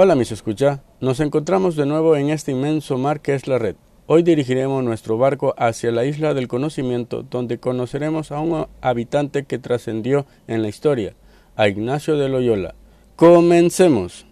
Hola mis escucha, nos encontramos de nuevo en este inmenso mar que es la red. Hoy dirigiremos nuestro barco hacia la isla del conocimiento donde conoceremos a un habitante que trascendió en la historia, a Ignacio de Loyola. Comencemos.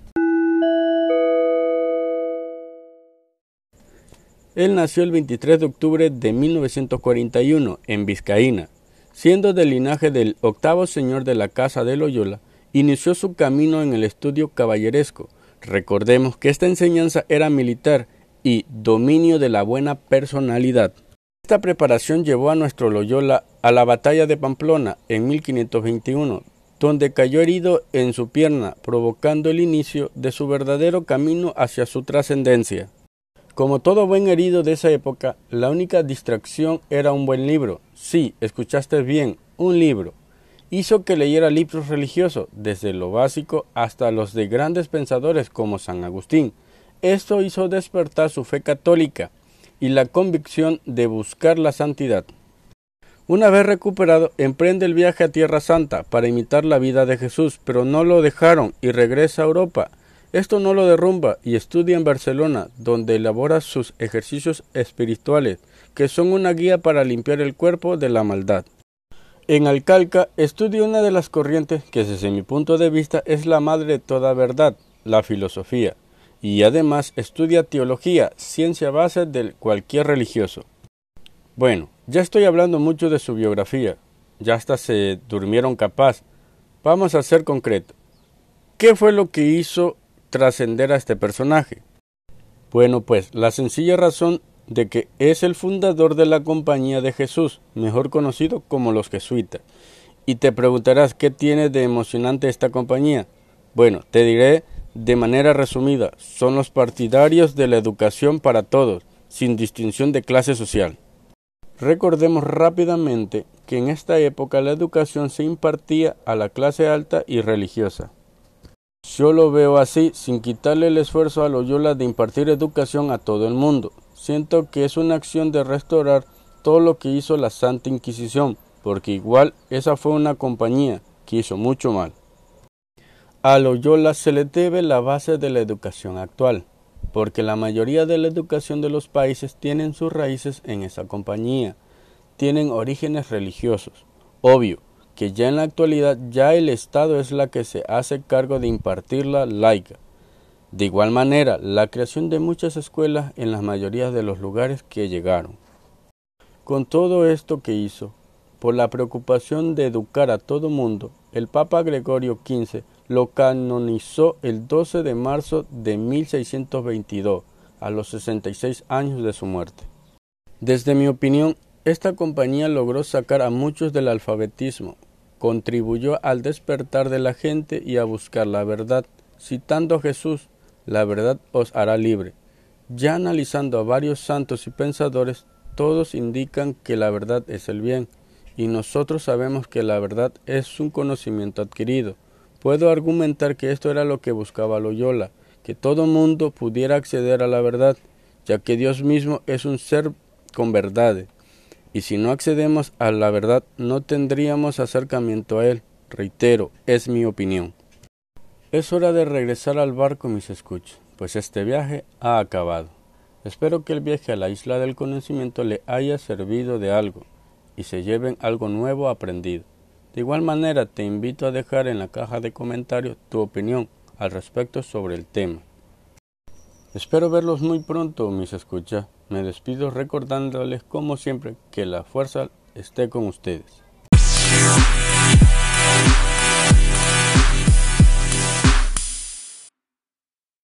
Él nació el 23 de octubre de 1941 en Vizcaína. Siendo del linaje del octavo señor de la Casa de Loyola, inició su camino en el estudio caballeresco, Recordemos que esta enseñanza era militar y dominio de la buena personalidad. Esta preparación llevó a nuestro Loyola a la batalla de Pamplona en 1521, donde cayó herido en su pierna, provocando el inicio de su verdadero camino hacia su trascendencia. Como todo buen herido de esa época, la única distracción era un buen libro. Sí, escuchaste bien, un libro hizo que leyera libros religiosos, desde lo básico hasta los de grandes pensadores como San Agustín. Esto hizo despertar su fe católica y la convicción de buscar la santidad. Una vez recuperado, emprende el viaje a Tierra Santa para imitar la vida de Jesús, pero no lo dejaron y regresa a Europa. Esto no lo derrumba y estudia en Barcelona, donde elabora sus ejercicios espirituales, que son una guía para limpiar el cuerpo de la maldad. En Alcalca estudia una de las corrientes que desde mi punto de vista es la madre de toda verdad, la filosofía, y además estudia teología, ciencia base de cualquier religioso. Bueno, ya estoy hablando mucho de su biografía, ya hasta se durmieron capaz. Vamos a ser concreto. ¿Qué fue lo que hizo trascender a este personaje? Bueno, pues la sencilla razón de que es el fundador de la Compañía de Jesús, mejor conocido como los jesuitas. Y te preguntarás qué tiene de emocionante esta compañía. Bueno, te diré de manera resumida, son los partidarios de la educación para todos, sin distinción de clase social. Recordemos rápidamente que en esta época la educación se impartía a la clase alta y religiosa. Yo lo veo así, sin quitarle el esfuerzo a Loyola de impartir educación a todo el mundo, Siento que es una acción de restaurar todo lo que hizo la Santa Inquisición, porque igual esa fue una compañía que hizo mucho mal. A Loyola se le debe la base de la educación actual, porque la mayoría de la educación de los países tienen sus raíces en esa compañía, tienen orígenes religiosos. Obvio que ya en la actualidad ya el Estado es la que se hace cargo de impartirla laica, de igual manera, la creación de muchas escuelas en la mayoría de los lugares que llegaron. Con todo esto que hizo, por la preocupación de educar a todo mundo, el Papa Gregorio XV lo canonizó el 12 de marzo de 1622, a los 66 años de su muerte. Desde mi opinión, esta compañía logró sacar a muchos del alfabetismo, contribuyó al despertar de la gente y a buscar la verdad, citando a Jesús la verdad os hará libre. Ya analizando a varios santos y pensadores, todos indican que la verdad es el bien, y nosotros sabemos que la verdad es un conocimiento adquirido. Puedo argumentar que esto era lo que buscaba Loyola, que todo mundo pudiera acceder a la verdad, ya que Dios mismo es un ser con verdades, y si no accedemos a la verdad no tendríamos acercamiento a Él. Reitero, es mi opinión. Es hora de regresar al barco, mis escuchos, pues este viaje ha acabado. Espero que el viaje a la isla del conocimiento le haya servido de algo y se lleven algo nuevo aprendido. De igual manera, te invito a dejar en la caja de comentarios tu opinión al respecto sobre el tema. Espero verlos muy pronto, mis escuchas. Me despido recordándoles, como siempre, que la fuerza esté con ustedes.